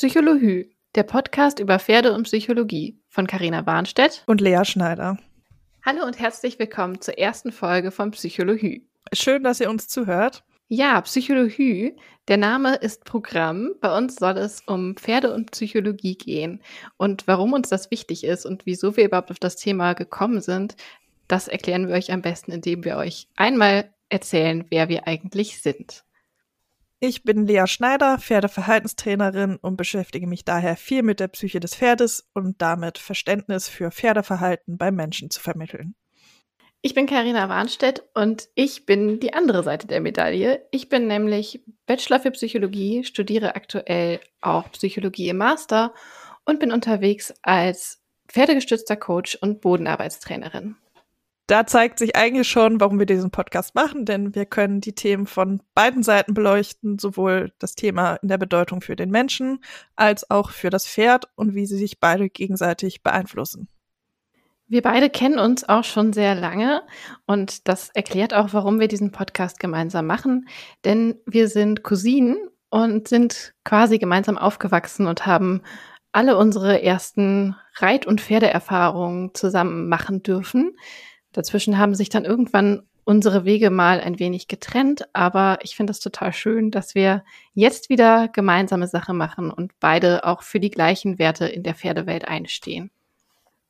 Psychologie, der Podcast über Pferde und Psychologie von Carina Warnstedt und Lea Schneider. Hallo und herzlich willkommen zur ersten Folge von Psychologie. Schön, dass ihr uns zuhört. Ja, Psychologie, der Name ist Programm. Bei uns soll es um Pferde und Psychologie gehen. Und warum uns das wichtig ist und wieso wir überhaupt auf das Thema gekommen sind, das erklären wir euch am besten, indem wir euch einmal erzählen, wer wir eigentlich sind. Ich bin Lea Schneider, Pferdeverhaltenstrainerin und beschäftige mich daher viel mit der Psyche des Pferdes und damit Verständnis für Pferdeverhalten beim Menschen zu vermitteln. Ich bin Karina Warnstedt und ich bin die andere Seite der Medaille. Ich bin nämlich Bachelor für Psychologie, studiere aktuell auch Psychologie im Master und bin unterwegs als pferdegestützter Coach und Bodenarbeitstrainerin da zeigt sich eigentlich schon, warum wir diesen Podcast machen, denn wir können die Themen von beiden Seiten beleuchten, sowohl das Thema in der Bedeutung für den Menschen als auch für das Pferd und wie sie sich beide gegenseitig beeinflussen. Wir beide kennen uns auch schon sehr lange und das erklärt auch, warum wir diesen Podcast gemeinsam machen, denn wir sind Cousinen und sind quasi gemeinsam aufgewachsen und haben alle unsere ersten Reit- und Pferdeerfahrungen zusammen machen dürfen. Dazwischen haben sich dann irgendwann unsere Wege mal ein wenig getrennt, aber ich finde es total schön, dass wir jetzt wieder gemeinsame Sache machen und beide auch für die gleichen Werte in der Pferdewelt einstehen.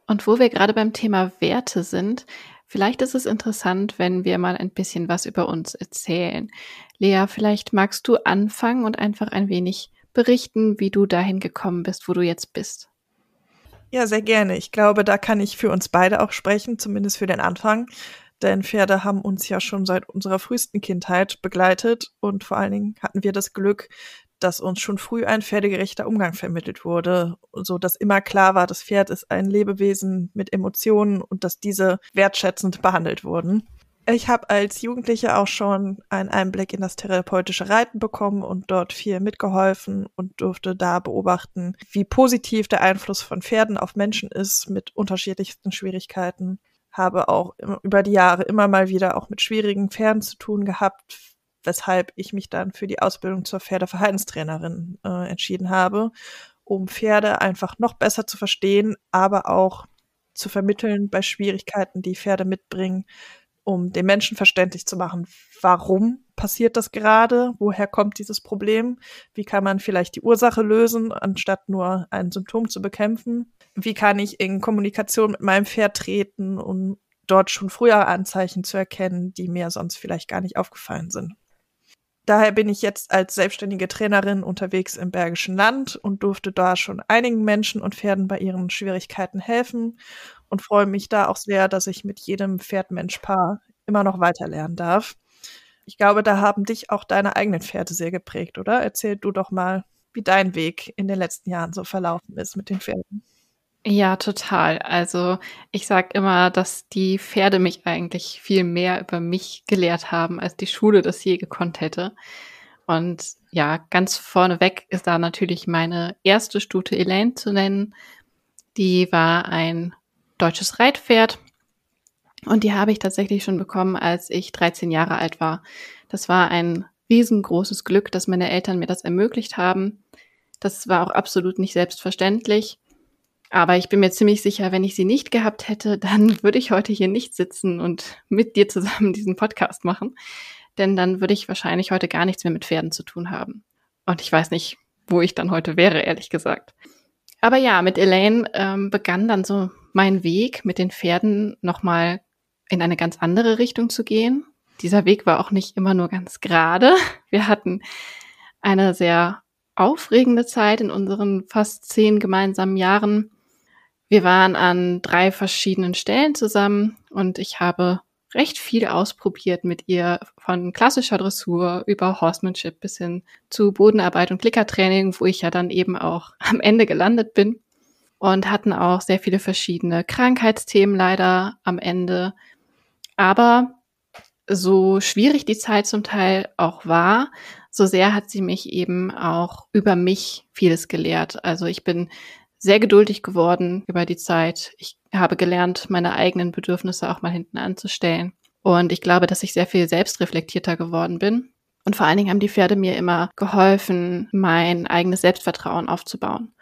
Und wo wir gerade beim Thema Werte sind, vielleicht ist es interessant, wenn wir mal ein bisschen was über uns erzählen. Lea, vielleicht magst du anfangen und einfach ein wenig berichten, wie du dahin gekommen bist, wo du jetzt bist. Ja, sehr gerne. Ich glaube, da kann ich für uns beide auch sprechen, zumindest für den Anfang. Denn Pferde haben uns ja schon seit unserer frühesten Kindheit begleitet und vor allen Dingen hatten wir das Glück, dass uns schon früh ein pferdegerechter Umgang vermittelt wurde, so dass immer klar war, das Pferd ist ein Lebewesen mit Emotionen und dass diese wertschätzend behandelt wurden. Ich habe als Jugendliche auch schon einen Einblick in das therapeutische Reiten bekommen und dort viel mitgeholfen und durfte da beobachten, wie positiv der Einfluss von Pferden auf Menschen ist mit unterschiedlichsten Schwierigkeiten. Habe auch über die Jahre immer mal wieder auch mit schwierigen Pferden zu tun gehabt, weshalb ich mich dann für die Ausbildung zur Pferdeverhaltenstrainerin äh, entschieden habe, um Pferde einfach noch besser zu verstehen, aber auch zu vermitteln bei Schwierigkeiten, die Pferde mitbringen, um den Menschen verständlich zu machen, warum passiert das gerade, woher kommt dieses Problem, wie kann man vielleicht die Ursache lösen, anstatt nur ein Symptom zu bekämpfen, wie kann ich in Kommunikation mit meinem Pferd treten, um dort schon früher Anzeichen zu erkennen, die mir sonst vielleicht gar nicht aufgefallen sind. Daher bin ich jetzt als selbstständige Trainerin unterwegs im Bergischen Land und durfte da schon einigen Menschen und Pferden bei ihren Schwierigkeiten helfen und freue mich da auch sehr, dass ich mit jedem Pferd-Mensch-Paar immer noch weiter lernen darf. Ich glaube, da haben dich auch deine eigenen Pferde sehr geprägt, oder? Erzähl du doch mal, wie dein Weg in den letzten Jahren so verlaufen ist mit den Pferden. Ja, total. Also ich sage immer, dass die Pferde mich eigentlich viel mehr über mich gelehrt haben, als die Schule das je gekonnt hätte. Und ja, ganz vorneweg ist da natürlich meine erste Stute Elaine zu nennen. Die war ein deutsches Reitpferd. Und die habe ich tatsächlich schon bekommen, als ich 13 Jahre alt war. Das war ein riesengroßes Glück, dass meine Eltern mir das ermöglicht haben. Das war auch absolut nicht selbstverständlich. Aber ich bin mir ziemlich sicher, wenn ich sie nicht gehabt hätte, dann würde ich heute hier nicht sitzen und mit dir zusammen diesen Podcast machen. Denn dann würde ich wahrscheinlich heute gar nichts mehr mit Pferden zu tun haben. Und ich weiß nicht, wo ich dann heute wäre, ehrlich gesagt. Aber ja, mit Elaine ähm, begann dann so mein Weg mit den Pferden nochmal in eine ganz andere Richtung zu gehen. Dieser Weg war auch nicht immer nur ganz gerade. Wir hatten eine sehr aufregende Zeit in unseren fast zehn gemeinsamen Jahren. Wir waren an drei verschiedenen Stellen zusammen und ich habe recht viel ausprobiert mit ihr, von klassischer Dressur über Horsemanship bis hin zu Bodenarbeit und Klickertraining, wo ich ja dann eben auch am Ende gelandet bin. Und hatten auch sehr viele verschiedene Krankheitsthemen leider am Ende. Aber so schwierig die Zeit zum Teil auch war, so sehr hat sie mich eben auch über mich vieles gelehrt. Also ich bin sehr geduldig geworden über die Zeit. Ich habe gelernt, meine eigenen Bedürfnisse auch mal hinten anzustellen. Und ich glaube, dass ich sehr viel selbstreflektierter geworden bin. Und vor allen Dingen haben die Pferde mir immer geholfen, mein eigenes Selbstvertrauen aufzubauen.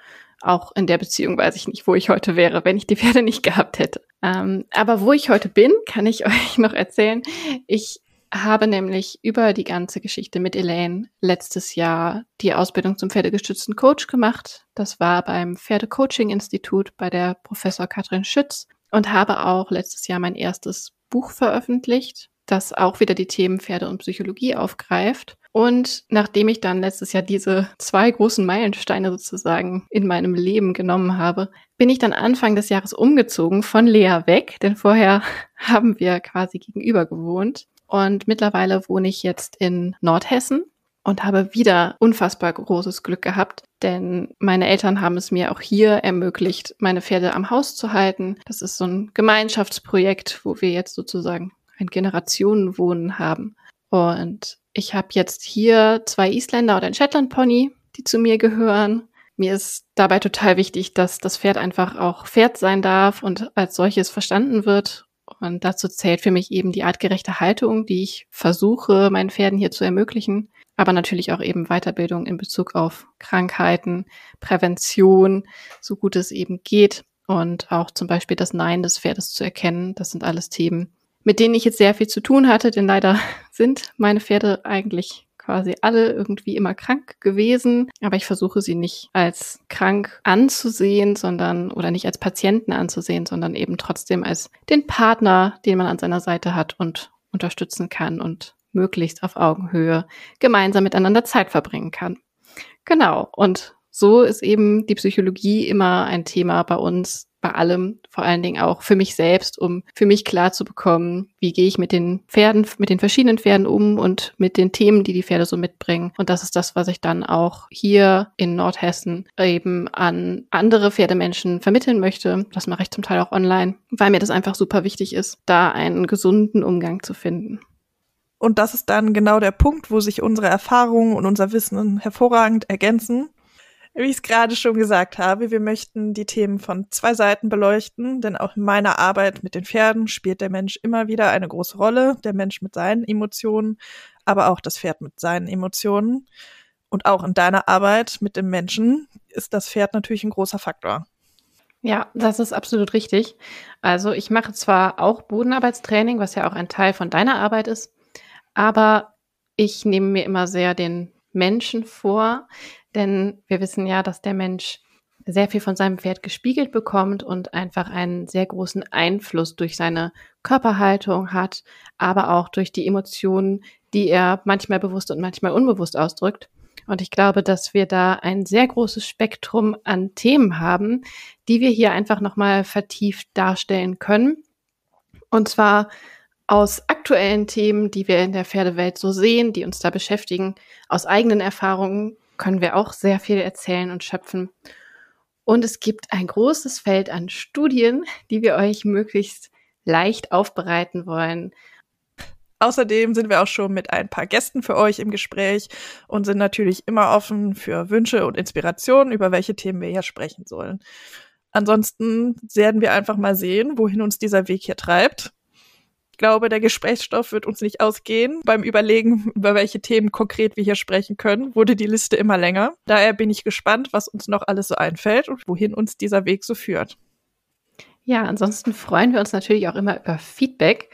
Auch in der Beziehung weiß ich nicht, wo ich heute wäre, wenn ich die Pferde nicht gehabt hätte. Ähm, aber wo ich heute bin, kann ich euch noch erzählen. Ich habe nämlich über die ganze Geschichte mit Elaine letztes Jahr die Ausbildung zum pferdegestützten Coach gemacht. Das war beim Pferdecoaching-Institut bei der Professor Katrin Schütz und habe auch letztes Jahr mein erstes Buch veröffentlicht, das auch wieder die Themen Pferde und Psychologie aufgreift. Und nachdem ich dann letztes Jahr diese zwei großen Meilensteine sozusagen in meinem Leben genommen habe, bin ich dann Anfang des Jahres umgezogen von Lea weg, denn vorher haben wir quasi gegenüber gewohnt. Und mittlerweile wohne ich jetzt in Nordhessen und habe wieder unfassbar großes Glück gehabt, denn meine Eltern haben es mir auch hier ermöglicht, meine Pferde am Haus zu halten. Das ist so ein Gemeinschaftsprojekt, wo wir jetzt sozusagen ein Generationenwohnen haben. Und ich habe jetzt hier zwei Isländer und ein Shetland Pony, die zu mir gehören. Mir ist dabei total wichtig, dass das Pferd einfach auch Pferd sein darf und als solches verstanden wird und dazu zählt für mich eben die artgerechte Haltung, die ich versuche, meinen Pferden hier zu ermöglichen. Aber natürlich auch eben Weiterbildung in Bezug auf Krankheiten, Prävention, so gut es eben geht. Und auch zum Beispiel das Nein des Pferdes zu erkennen. Das sind alles Themen, mit denen ich jetzt sehr viel zu tun hatte, denn leider sind meine Pferde eigentlich quasi alle irgendwie immer krank gewesen, aber ich versuche sie nicht als krank anzusehen, sondern oder nicht als Patienten anzusehen, sondern eben trotzdem als den Partner, den man an seiner Seite hat und unterstützen kann und möglichst auf Augenhöhe gemeinsam miteinander Zeit verbringen kann. Genau. Und so ist eben die Psychologie immer ein Thema bei uns, bei allem, vor allen Dingen auch für mich selbst, um für mich klar zu bekommen, wie gehe ich mit den Pferden, mit den verschiedenen Pferden um und mit den Themen, die die Pferde so mitbringen. Und das ist das, was ich dann auch hier in Nordhessen eben an andere Pferdemenschen vermitteln möchte. Das mache ich zum Teil auch online, weil mir das einfach super wichtig ist, da einen gesunden Umgang zu finden. Und das ist dann genau der Punkt, wo sich unsere Erfahrungen und unser Wissen hervorragend ergänzen wie ich es gerade schon gesagt habe, wir möchten die Themen von zwei Seiten beleuchten, denn auch in meiner Arbeit mit den Pferden spielt der Mensch immer wieder eine große Rolle, der Mensch mit seinen Emotionen, aber auch das Pferd mit seinen Emotionen. Und auch in deiner Arbeit mit dem Menschen ist das Pferd natürlich ein großer Faktor. Ja, das ist absolut richtig. Also ich mache zwar auch Bodenarbeitstraining, was ja auch ein Teil von deiner Arbeit ist, aber ich nehme mir immer sehr den Menschen vor, denn wir wissen ja, dass der Mensch sehr viel von seinem Pferd gespiegelt bekommt und einfach einen sehr großen Einfluss durch seine Körperhaltung hat, aber auch durch die Emotionen, die er manchmal bewusst und manchmal unbewusst ausdrückt. Und ich glaube, dass wir da ein sehr großes Spektrum an Themen haben, die wir hier einfach nochmal vertieft darstellen können. Und zwar aus aktuellen Themen, die wir in der Pferdewelt so sehen, die uns da beschäftigen, aus eigenen Erfahrungen können wir auch sehr viel erzählen und schöpfen. Und es gibt ein großes Feld an Studien, die wir euch möglichst leicht aufbereiten wollen. Außerdem sind wir auch schon mit ein paar Gästen für euch im Gespräch und sind natürlich immer offen für Wünsche und Inspirationen, über welche Themen wir hier sprechen sollen. Ansonsten werden wir einfach mal sehen, wohin uns dieser Weg hier treibt glaube, der Gesprächsstoff wird uns nicht ausgehen. Beim Überlegen, über welche Themen konkret wir hier sprechen können, wurde die Liste immer länger. Daher bin ich gespannt, was uns noch alles so einfällt und wohin uns dieser Weg so führt. Ja, ansonsten freuen wir uns natürlich auch immer über Feedback.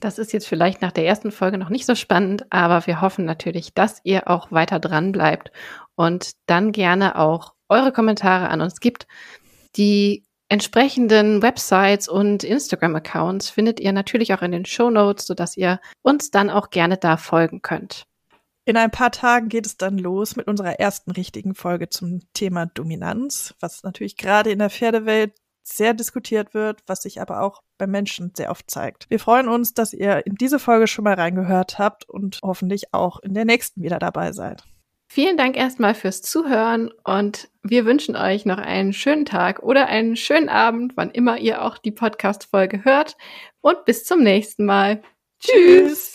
Das ist jetzt vielleicht nach der ersten Folge noch nicht so spannend, aber wir hoffen natürlich, dass ihr auch weiter dran bleibt und dann gerne auch eure Kommentare an uns gibt. Die entsprechenden Websites und Instagram-Accounts findet ihr natürlich auch in den Show Notes, sodass ihr uns dann auch gerne da folgen könnt. In ein paar Tagen geht es dann los mit unserer ersten richtigen Folge zum Thema Dominanz, was natürlich gerade in der Pferdewelt sehr diskutiert wird, was sich aber auch bei Menschen sehr oft zeigt. Wir freuen uns, dass ihr in diese Folge schon mal reingehört habt und hoffentlich auch in der nächsten wieder dabei seid. Vielen Dank erstmal fürs Zuhören und wir wünschen euch noch einen schönen Tag oder einen schönen Abend, wann immer ihr auch die Podcast-Folge hört. Und bis zum nächsten Mal. Tschüss!